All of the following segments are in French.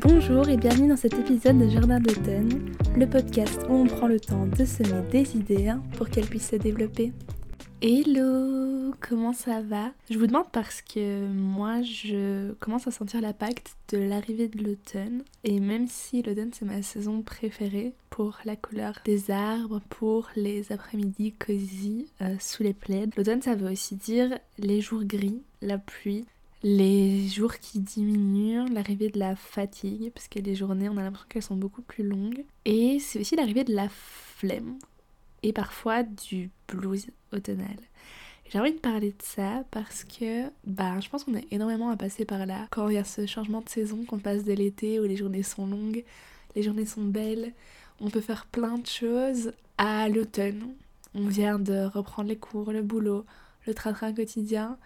Bonjour et bienvenue dans cet épisode de Jardin d'automne, le podcast où on prend le temps de semer des idées pour qu'elles puissent se développer. Hello, comment ça va? Je vous demande parce que moi je commence à sentir l'impact de l'arrivée de l'automne et même si l'automne c'est ma saison préférée pour la couleur des arbres, pour les après-midi cosy euh, sous les plaids, l'automne ça veut aussi dire les jours gris, la pluie, les jours qui diminuent, l'arrivée de la fatigue, parce que les journées, on a l'impression qu'elles sont beaucoup plus longues. Et c'est aussi l'arrivée de la flemme et parfois du blues automnal. J'ai envie de parler de ça parce que bah, je pense qu'on est énormément à passer par là. Quand il y a ce changement de saison, qu'on passe de l'été où les journées sont longues, les journées sont belles, on peut faire plein de choses, à l'automne. On vient de reprendre les cours, le boulot, le train-train quotidien.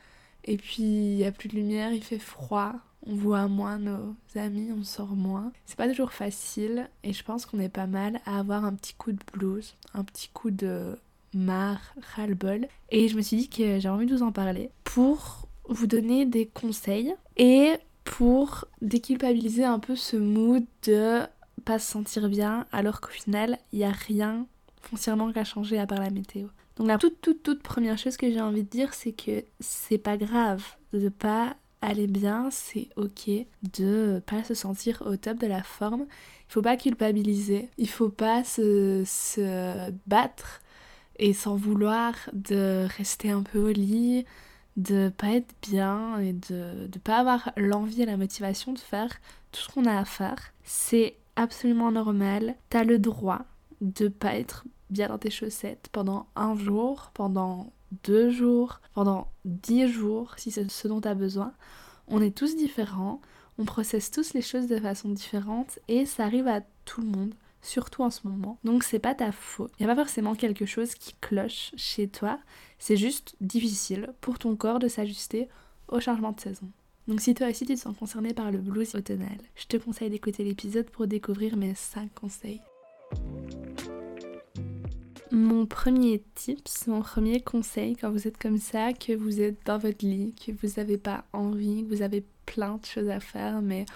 Et puis il n'y a plus de lumière, il fait froid, on voit moins nos amis, on sort moins. C'est pas toujours facile et je pense qu'on est pas mal à avoir un petit coup de blues, un petit coup de marre, ras-le-bol. Et je me suis dit que j'avais envie de vous en parler pour vous donner des conseils et pour déculpabiliser un peu ce mood de pas se sentir bien alors qu'au final il n'y a rien foncièrement qu'à changer à part la météo. Donc la toute toute toute première chose que j'ai envie de dire c'est que c'est pas grave de pas aller bien, c'est ok de pas se sentir au top de la forme. Il faut pas culpabiliser, il faut pas se, se battre et s'en vouloir de rester un peu au lit, de pas être bien et de ne pas avoir l'envie et la motivation de faire tout ce qu'on a à faire. C'est absolument normal. T'as le droit de pas être bien dans tes chaussettes pendant un jour, pendant deux jours, pendant dix jours, si c'est ce dont tu as besoin. On est tous différents, on processe tous les choses de façon différente et ça arrive à tout le monde, surtout en ce moment. Donc c'est pas ta faute. Il n'y a pas forcément quelque chose qui cloche chez toi, c'est juste difficile pour ton corps de s'ajuster au changement de saison. Donc si toi aussi tu te sens concerné par le blues automnal, je te conseille d'écouter l'épisode pour découvrir mes 5 conseils. Mon premier tips, mon premier conseil quand vous êtes comme ça, que vous êtes dans votre lit, que vous n'avez pas envie, que vous avez plein de choses à faire, mais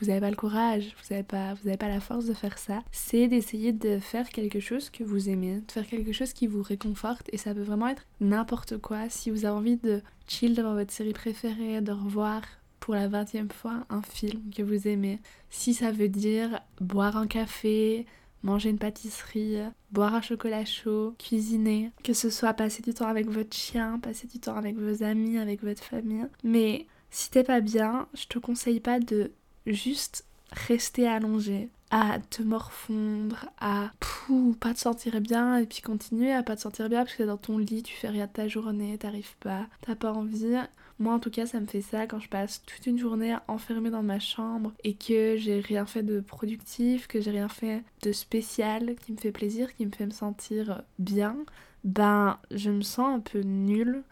vous n'avez pas le courage, vous n'avez pas, pas la force de faire ça, c'est d'essayer de faire quelque chose que vous aimez, de faire quelque chose qui vous réconforte et ça peut vraiment être n'importe quoi. Si vous avez envie de chill devant votre série préférée, de revoir pour la vingtième fois un film que vous aimez, si ça veut dire boire un café, manger une pâtisserie, boire un chocolat chaud, cuisiner, que ce soit passer du temps avec votre chien, passer du temps avec vos amis, avec votre famille. Mais si t'es pas bien, je te conseille pas de juste rester allongé, à te morfondre, à pou, pas te sentir bien et puis continuer à pas te sentir bien parce que t'es dans ton lit, tu fais rien de ta journée, t'arrives pas, t'as pas envie. Moi en tout cas ça me fait ça quand je passe toute une journée enfermée dans ma chambre et que j'ai rien fait de productif, que j'ai rien fait de spécial qui me fait plaisir, qui me fait me sentir bien, ben je me sens un peu nulle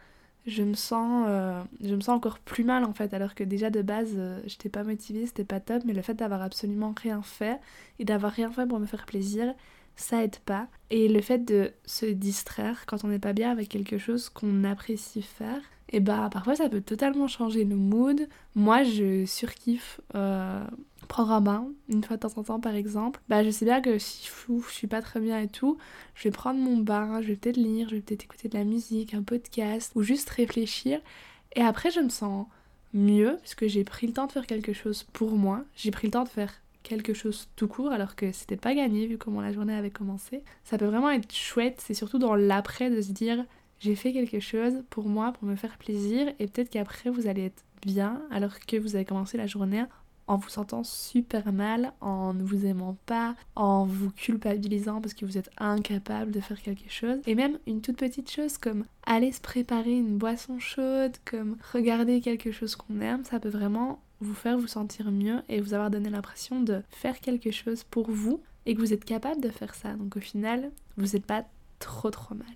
je me sens euh, je me sens encore plus mal en fait alors que déjà de base euh, j'étais pas motivée c'était pas top mais le fait d'avoir absolument rien fait et d'avoir rien fait pour me faire plaisir ça aide pas et le fait de se distraire quand on n'est pas bien avec quelque chose qu'on apprécie faire et bah parfois ça peut totalement changer le mood. Moi je surkiffe euh, prendre un bain une fois de temps en temps par exemple. Bah je sais bien que si fou, je suis pas très bien et tout, je vais prendre mon bain, je vais peut-être lire, je vais peut-être écouter de la musique, un podcast ou juste réfléchir. Et après je me sens mieux parce que j'ai pris le temps de faire quelque chose pour moi. J'ai pris le temps de faire quelque chose tout court alors que c'était pas gagné vu comment la journée avait commencé. Ça peut vraiment être chouette, c'est surtout dans l'après de se dire j'ai fait quelque chose pour moi, pour me faire plaisir, et peut-être qu'après vous allez être bien alors que vous avez commencé la journée en vous sentant super mal, en ne vous aimant pas, en vous culpabilisant parce que vous êtes incapable de faire quelque chose. Et même une toute petite chose comme aller se préparer une boisson chaude, comme regarder quelque chose qu'on aime, ça peut vraiment vous faire vous sentir mieux et vous avoir donné l'impression de faire quelque chose pour vous et que vous êtes capable de faire ça. Donc au final, vous n'êtes pas trop trop mal.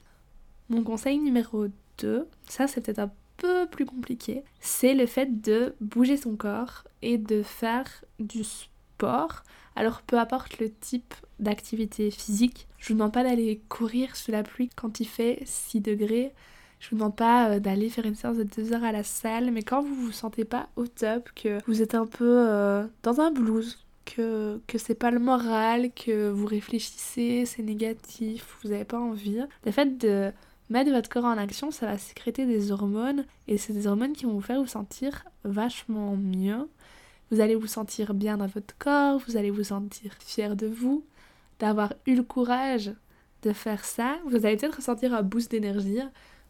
Mon conseil numéro 2, ça c'est peut-être un peu plus compliqué, c'est le fait de bouger son corps et de faire du sport. Alors peu importe le type d'activité physique, je vous demande pas d'aller courir sous la pluie quand il fait 6 degrés. Je vous demande pas euh, d'aller faire une séance de 2 heures à la salle, mais quand vous vous sentez pas au top, que vous êtes un peu euh, dans un blues, que, que c'est pas le moral, que vous réfléchissez, c'est négatif, vous avez pas envie, le fait de mettre votre corps en action, ça va sécréter des hormones et c'est des hormones qui vont vous faire vous sentir vachement mieux. Vous allez vous sentir bien dans votre corps, vous allez vous sentir fier de vous, d'avoir eu le courage de faire ça. Vous allez peut-être ressentir un boost d'énergie.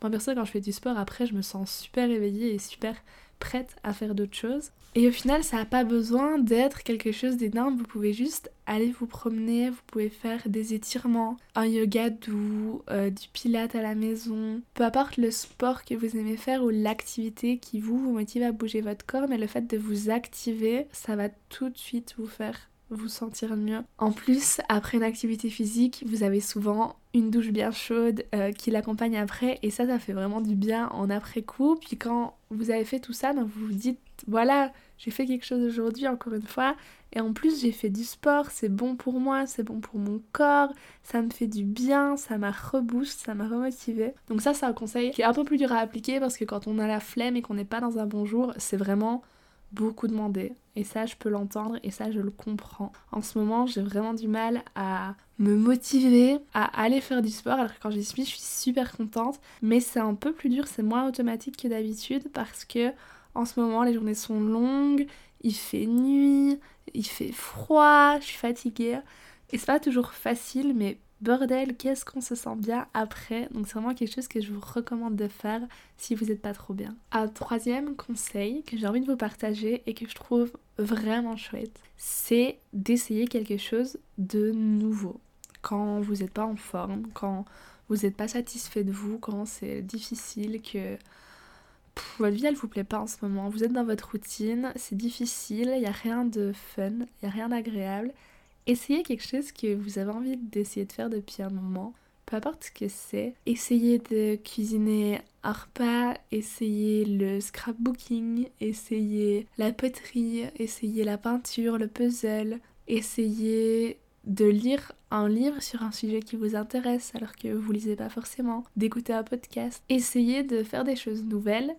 Moi, perso, quand je fais du sport, après, je me sens super éveillée et super prête à faire d'autres choses. Et au final, ça n'a pas besoin d'être quelque chose d'énorme. Vous pouvez juste aller vous promener, vous pouvez faire des étirements, un yoga doux, euh, du pilate à la maison. Peu importe le sport que vous aimez faire ou l'activité qui vous, motive à bouger votre corps, mais le fait de vous activer, ça va tout de suite vous faire vous sentir mieux. En plus, après une activité physique, vous avez souvent une douche bien chaude euh, qui l'accompagne après et ça, ça fait vraiment du bien en après-coup. Puis quand vous avez fait tout ça, donc vous vous dites, voilà, j'ai fait quelque chose aujourd'hui encore une fois et en plus j'ai fait du sport, c'est bon pour moi, c'est bon pour mon corps, ça me fait du bien, ça m'a reboost, ça m'a remotivé. Donc ça c'est un conseil qui est un peu plus dur à appliquer parce que quand on a la flemme et qu'on n'est pas dans un bon jour, c'est vraiment beaucoup demandé. Et ça, je peux l'entendre et ça, je le comprends. En ce moment, j'ai vraiment du mal à me motiver à aller faire du sport. Alors que quand j'y suis, je suis super contente. Mais c'est un peu plus dur, c'est moins automatique que d'habitude parce que en ce moment, les journées sont longues, il fait nuit, il fait froid, je suis fatiguée. Et c'est pas toujours facile, mais bordel, qu'est-ce qu'on se sent bien après? Donc c'est vraiment quelque chose que je vous recommande de faire si vous n'êtes pas trop bien. Un troisième conseil que j'ai envie de vous partager et que je trouve vraiment chouette, c'est d'essayer quelque chose de nouveau. Quand vous n'êtes pas en forme, quand vous n'êtes pas satisfait de vous, quand c'est difficile, que votre vie elle vous plaît pas en ce moment, vous êtes dans votre routine, c'est difficile, il n'y a rien de fun, il n'y a rien d'agréable essayez quelque chose que vous avez envie d'essayer de faire depuis un moment, peu importe ce que c'est. Essayez de cuisiner un repas, essayez le scrapbooking, essayez la poterie, essayez la peinture, le puzzle, essayez de lire un livre sur un sujet qui vous intéresse alors que vous lisez pas forcément, d'écouter un podcast. Essayez de faire des choses nouvelles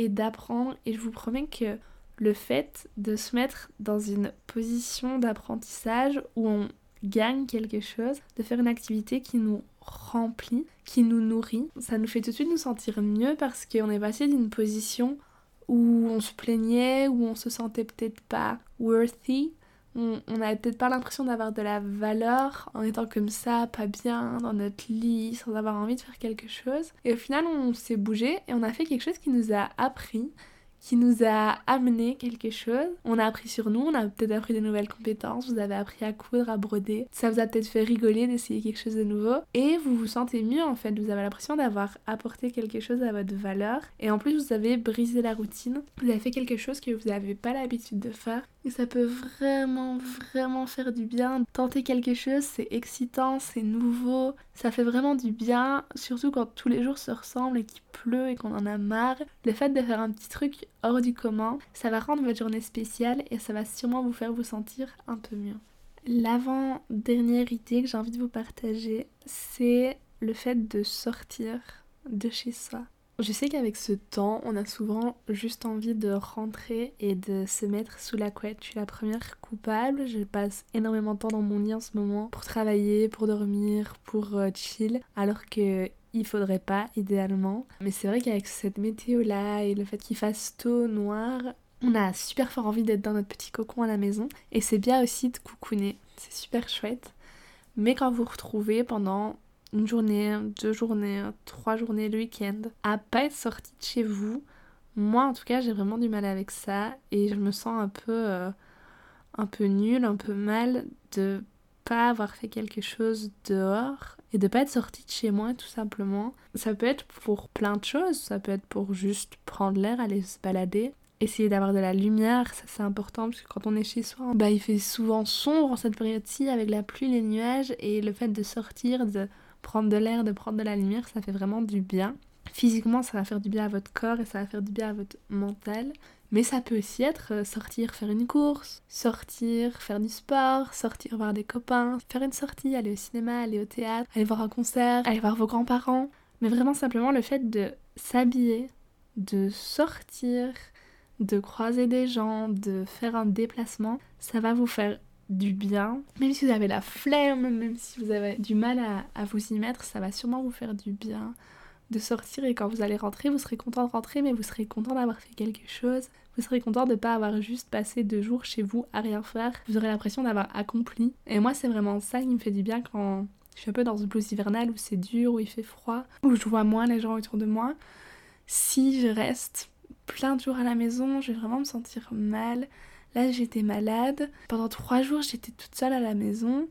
et d'apprendre. Et je vous promets que le fait de se mettre dans une position d'apprentissage où on gagne quelque chose, de faire une activité qui nous remplit, qui nous nourrit, ça nous fait tout de suite nous sentir mieux parce qu'on est passé d'une position où on se plaignait, où on se sentait peut-être pas worthy, on n'avait peut-être pas l'impression d'avoir de la valeur en étant comme ça, pas bien, dans notre lit, sans avoir envie de faire quelque chose. Et au final, on s'est bougé et on a fait quelque chose qui nous a appris qui nous a amené quelque chose. On a appris sur nous, on a peut-être appris de nouvelles compétences, vous avez appris à coudre, à broder. Ça vous a peut-être fait rigoler d'essayer quelque chose de nouveau. Et vous vous sentez mieux en fait, vous avez l'impression d'avoir apporté quelque chose à votre valeur. Et en plus, vous avez brisé la routine. Vous avez fait quelque chose que vous n'avez pas l'habitude de faire. Et ça peut vraiment, vraiment faire du bien. Tenter quelque chose, c'est excitant, c'est nouveau, ça fait vraiment du bien, surtout quand tous les jours se ressemblent et qu'il pleut et qu'on en a marre. Le fait de faire un petit truc hors du commun, ça va rendre votre journée spéciale et ça va sûrement vous faire vous sentir un peu mieux. L'avant-dernière idée que j'ai envie de vous partager, c'est le fait de sortir de chez soi. Je sais qu'avec ce temps, on a souvent juste envie de rentrer et de se mettre sous la couette. Je suis la première coupable. Je passe énormément de temps dans mon lit en ce moment pour travailler, pour dormir, pour euh, chill, alors que il faudrait pas idéalement. Mais c'est vrai qu'avec cette météo là et le fait qu'il fasse tôt noir, on a super fort envie d'être dans notre petit cocon à la maison et c'est bien aussi de coucouner. C'est super chouette. Mais quand vous retrouvez pendant une journée, deux journées, trois journées le week-end, à pas être sorti de chez vous. Moi, en tout cas, j'ai vraiment du mal avec ça et je me sens un peu, euh, un peu nulle, un peu mal de pas avoir fait quelque chose dehors et de pas être sorti de chez moi tout simplement. Ça peut être pour plein de choses, ça peut être pour juste prendre l'air, aller se balader, essayer d'avoir de la lumière, ça c'est important parce que quand on est chez soi, bah il fait souvent sombre en cette période-ci avec la pluie, les nuages et le fait de sortir, de prendre de l'air, de prendre de la lumière, ça fait vraiment du bien. Physiquement, ça va faire du bien à votre corps et ça va faire du bien à votre mental. Mais ça peut aussi être euh, sortir faire une course, sortir faire du sport, sortir voir des copains, faire une sortie, aller au cinéma, aller au théâtre, aller voir un concert, aller voir vos grands-parents. Mais vraiment simplement le fait de s'habiller, de sortir, de croiser des gens, de faire un déplacement, ça va vous faire du bien. Même si vous avez la flemme, même si vous avez du mal à, vous y mettre, ça va sûrement vous faire du bien de sortir et quand vous allez rentrer, vous serez content de rentrer, mais vous serez content d'avoir fait quelque chose. Vous serez content de ne pas avoir juste passé deux jours chez vous à rien faire. Vous aurez l'impression d'avoir accompli. Et moi, c'est vraiment ça qui me fait du bien quand je suis un peu dans ce blues hivernal où c'est dur, où il fait froid, où je vois moins les gens autour de moi. Si je reste plein de jours à la maison, je vais vraiment me sentir mal. Là, j'étais malade. Pendant trois jours, j'étais toute seule à la maison.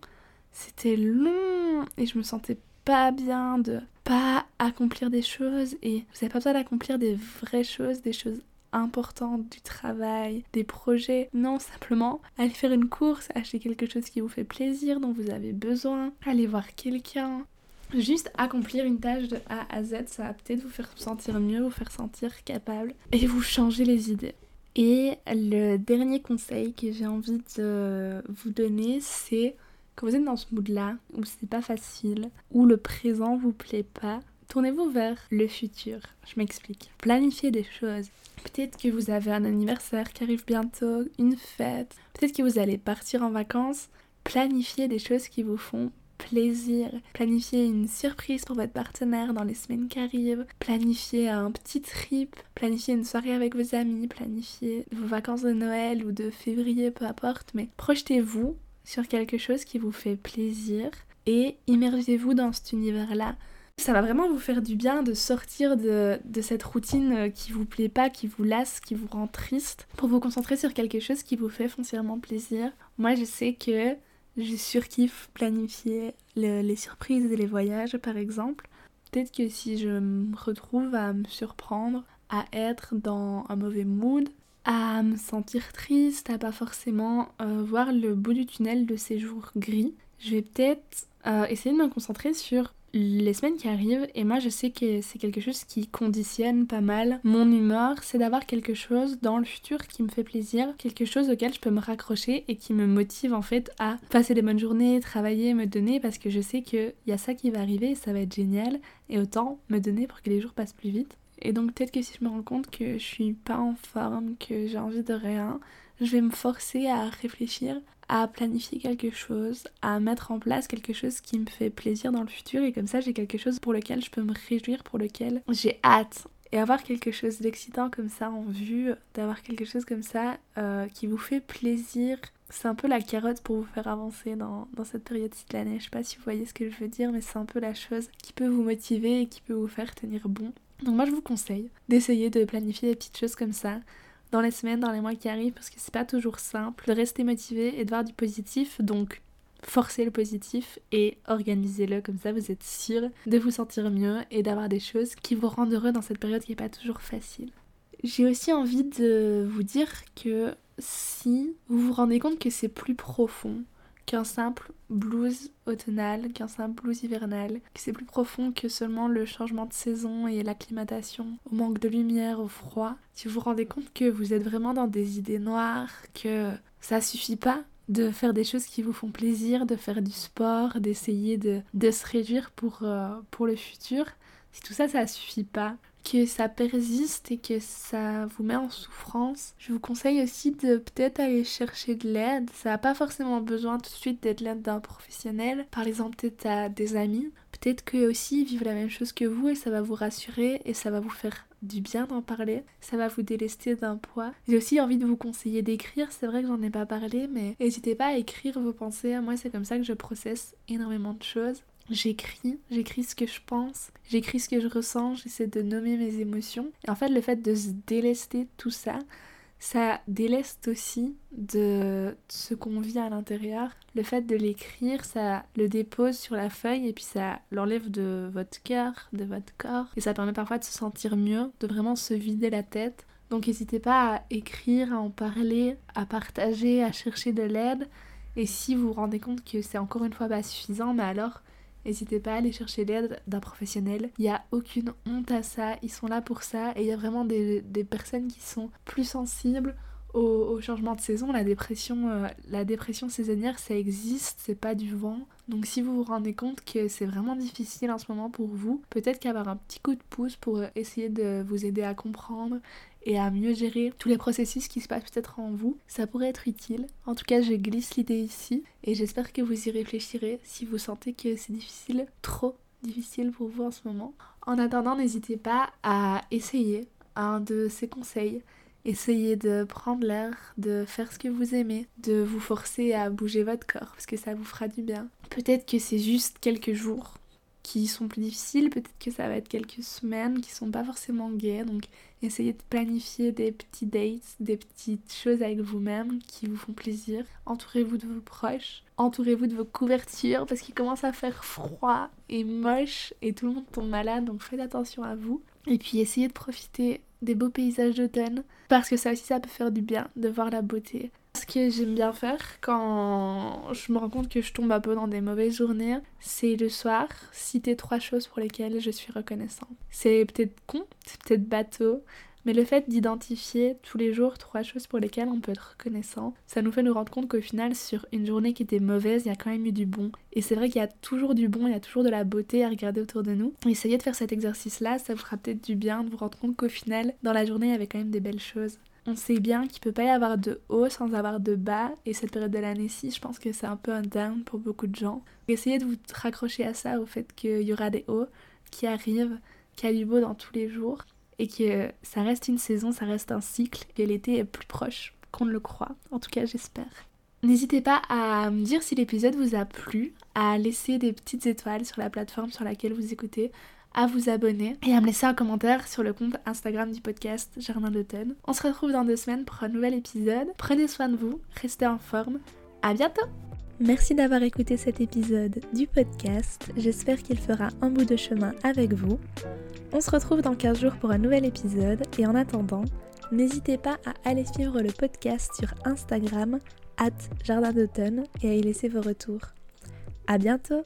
C'était long et je me sentais pas bien de pas accomplir des choses. Et vous n'avez pas besoin d'accomplir des vraies choses, des choses importantes, du travail, des projets. Non, simplement aller faire une course, acheter quelque chose qui vous fait plaisir, dont vous avez besoin, aller voir quelqu'un. Juste accomplir une tâche de A à Z, ça va peut-être vous faire sentir mieux, vous faire sentir capable et vous changer les idées. Et le dernier conseil que j'ai envie de vous donner, c'est quand vous êtes dans ce mood-là, où c'est pas facile, où le présent vous plaît pas, tournez-vous vers le futur. Je m'explique. Planifiez des choses. Peut-être que vous avez un anniversaire qui arrive bientôt, une fête. Peut-être que vous allez partir en vacances. Planifiez des choses qui vous font plaisir. Planifiez une surprise pour votre partenaire dans les semaines qui arrivent. Planifiez un petit trip. Planifiez une soirée avec vos amis. Planifiez vos vacances de Noël ou de février, peu importe. Mais projetez-vous sur quelque chose qui vous fait plaisir et immergez-vous dans cet univers-là. Ça va vraiment vous faire du bien de sortir de, de, cette routine qui vous plaît pas, qui vous lasse, qui vous rend triste, pour vous concentrer sur quelque chose qui vous fait foncièrement plaisir. Moi, je sais que je surkiffe planifier les surprises et les voyages par exemple. Peut-être que si je me retrouve à me surprendre, à être dans un mauvais mood, à me sentir triste, à pas forcément euh, voir le bout du tunnel de ces jours gris, je vais peut-être euh, essayer de me concentrer sur les semaines qui arrivent et moi je sais que c'est quelque chose qui conditionne pas mal mon humeur, c'est d'avoir quelque chose dans le futur qui me fait plaisir, quelque chose auquel je peux me raccrocher et qui me motive en fait à passer des bonnes journées, travailler, me donner parce que je sais qu'il y a ça qui va arriver ça va être génial et autant me donner pour que les jours passent plus vite. Et donc peut-être que si je me rends compte que je suis pas en forme, que j'ai envie de rien, je vais me forcer à réfléchir à planifier quelque chose, à mettre en place quelque chose qui me fait plaisir dans le futur et comme ça j'ai quelque chose pour lequel je peux me réjouir, pour lequel j'ai hâte. Et avoir quelque chose d'excitant comme ça en vue, d'avoir quelque chose comme ça euh, qui vous fait plaisir, c'est un peu la carotte pour vous faire avancer dans, cette période-ci de l'année. Je sais pas si vous voyez ce que je veux dire, mais c'est un peu la chose qui peut vous motiver et qui peut vous faire tenir bon. Donc moi je vous conseille d'essayer de planifier des petites choses comme ça, dans les semaines, dans les mois qui arrivent, parce que c'est pas toujours simple de rester motivé et de voir du positif. Donc, forcez le positif et organisez-le comme ça, vous êtes sûr de vous sentir mieux et d'avoir des choses qui vous rendent heureux dans cette période qui est pas toujours facile. J'ai aussi envie de vous dire que si vous vous rendez compte que c'est plus profond, qu'un simple blues automnal, qu'un simple blues hivernal, que c'est plus profond que seulement le changement de saison et l'acclimatation au manque de lumière, au froid. Si vous vous rendez compte que vous êtes vraiment dans des idées noires, que ça suffit pas de faire des choses qui vous font plaisir, de faire du sport, d'essayer de, de, se réduire pour, euh, pour le futur, si tout ça, ça suffit pas, que ça persiste et que ça vous met en souffrance, je vous conseille aussi de peut-être aller chercher de l'aide. Ça n'a pas forcément besoin tout de suite d'être l'aide d'un professionnel. Par exemple, peut-être à des amis. Peut-être qu'eux aussi vivent la même chose que vous et ça va vous rassurer et ça va vous faire du bien d'en parler. Ça va vous délester d'un poids. J'ai aussi envie de vous conseiller d'écrire. C'est vrai que j'en ai pas parlé, mais n'hésitez pas à écrire vos pensées. Moi, c'est comme ça que je processe énormément de choses. J'écris, j'écris ce que je pense, j'écris ce que je ressens, j'essaie de nommer mes émotions. Et en fait, le fait de se délester de tout ça, ça déleste aussi de ce qu'on vit à l'intérieur. Le fait de l'écrire, ça le dépose sur la feuille et puis ça l'enlève de votre cœur, de votre corps. Et ça permet parfois de se sentir mieux, de vraiment se vider la tête. Donc n'hésitez pas à écrire, à en parler, à partager, à chercher de l'aide. Et si vous vous rendez compte que c'est encore une fois pas suffisant, mais alors N'hésitez pas à aller chercher l'aide d'un professionnel. Il n'y a aucune honte à ça, ils sont là pour ça et il y a vraiment des, personnes qui sont plus sensibles au, changement de saison, la dépression, euh, la dépression saisonnière, ça existe, c'est pas du vent. Donc si vous vous rendez compte que c'est vraiment difficile en ce moment pour vous, peut-être qu'avoir un petit coup de pouce pour essayer de vous aider à comprendre et à mieux gérer tous les processus qui se passent peut-être en vous, ça pourrait être utile. En tout cas, je glisse l'idée ici et j'espère que vous y réfléchirez si vous sentez que c'est difficile, trop difficile pour vous en ce moment. En attendant, n'hésitez pas à essayer un de ces conseils Essayez de prendre l'air, de faire ce que vous aimez, de vous forcer à bouger votre corps parce que ça vous fera du bien. Peut-être que c'est juste quelques jours qui sont plus difficiles, peut-être que ça va être quelques semaines qui sont pas forcément gaies, donc essayez de planifier des petits dates, des petites choses avec vous-même qui vous font plaisir. Entourez-vous de vos proches, entourez-vous de vos couvertures parce qu'il commence à faire froid et moche et tout le monde tombe malade, donc faites attention à vous. Et puis essayez de profiter des beaux paysages d'automne, parce que ça aussi ça peut faire du bien de voir la beauté. Ce que j'aime bien faire quand je me rends compte que je tombe un peu dans des mauvaises journées, c'est le soir citer trois choses pour lesquelles je suis reconnaissant. C'est peut-être con, c'est peut-être bateau, mais le fait d'identifier tous les jours trois choses pour lesquelles on peut être reconnaissant, ça nous fait nous rendre compte qu'au final, sur une journée qui était mauvaise, il y a quand même eu du bon. Et c'est vrai qu'il y a toujours du bon, il y a toujours de la beauté à regarder autour de nous. Essayez de faire cet exercice-là, ça vous fera peut-être du bien de vous rendre compte qu'au final, dans la journée, il y avait quand même des belles choses. On sait bien qu'il peut pas y avoir de haut sans avoir de bas, et cette période de l'année-ci, je pense que c'est un peu un down pour beaucoup de gens. Essayez de vous raccrocher à ça, au fait qu'il y aura des hauts qui arrivent, qu'il y a du beau dans tous les jours, et que ça reste une saison, ça reste un cycle, que l'été est plus proche qu'on ne le croit. En tout cas, j'espère. N'hésitez pas à me dire si l'épisode vous a plu, à laisser des petites étoiles sur la plateforme sur laquelle vous écoutez, à vous abonner et à me laisser un commentaire sur le compte Instagram du podcast Jardin d'automne. On se retrouve dans deux semaines pour un nouvel épisode. Prenez soin de vous, restez en forme. À bientôt! Merci d'avoir écouté cet épisode du podcast. J'espère qu'il fera un bout de chemin avec vous. On se retrouve dans 15 jours pour un nouvel épisode et en attendant, n'hésitez pas à aller suivre le podcast sur Instagram, at Jardin d'automne et à y laisser vos retours. À bientôt!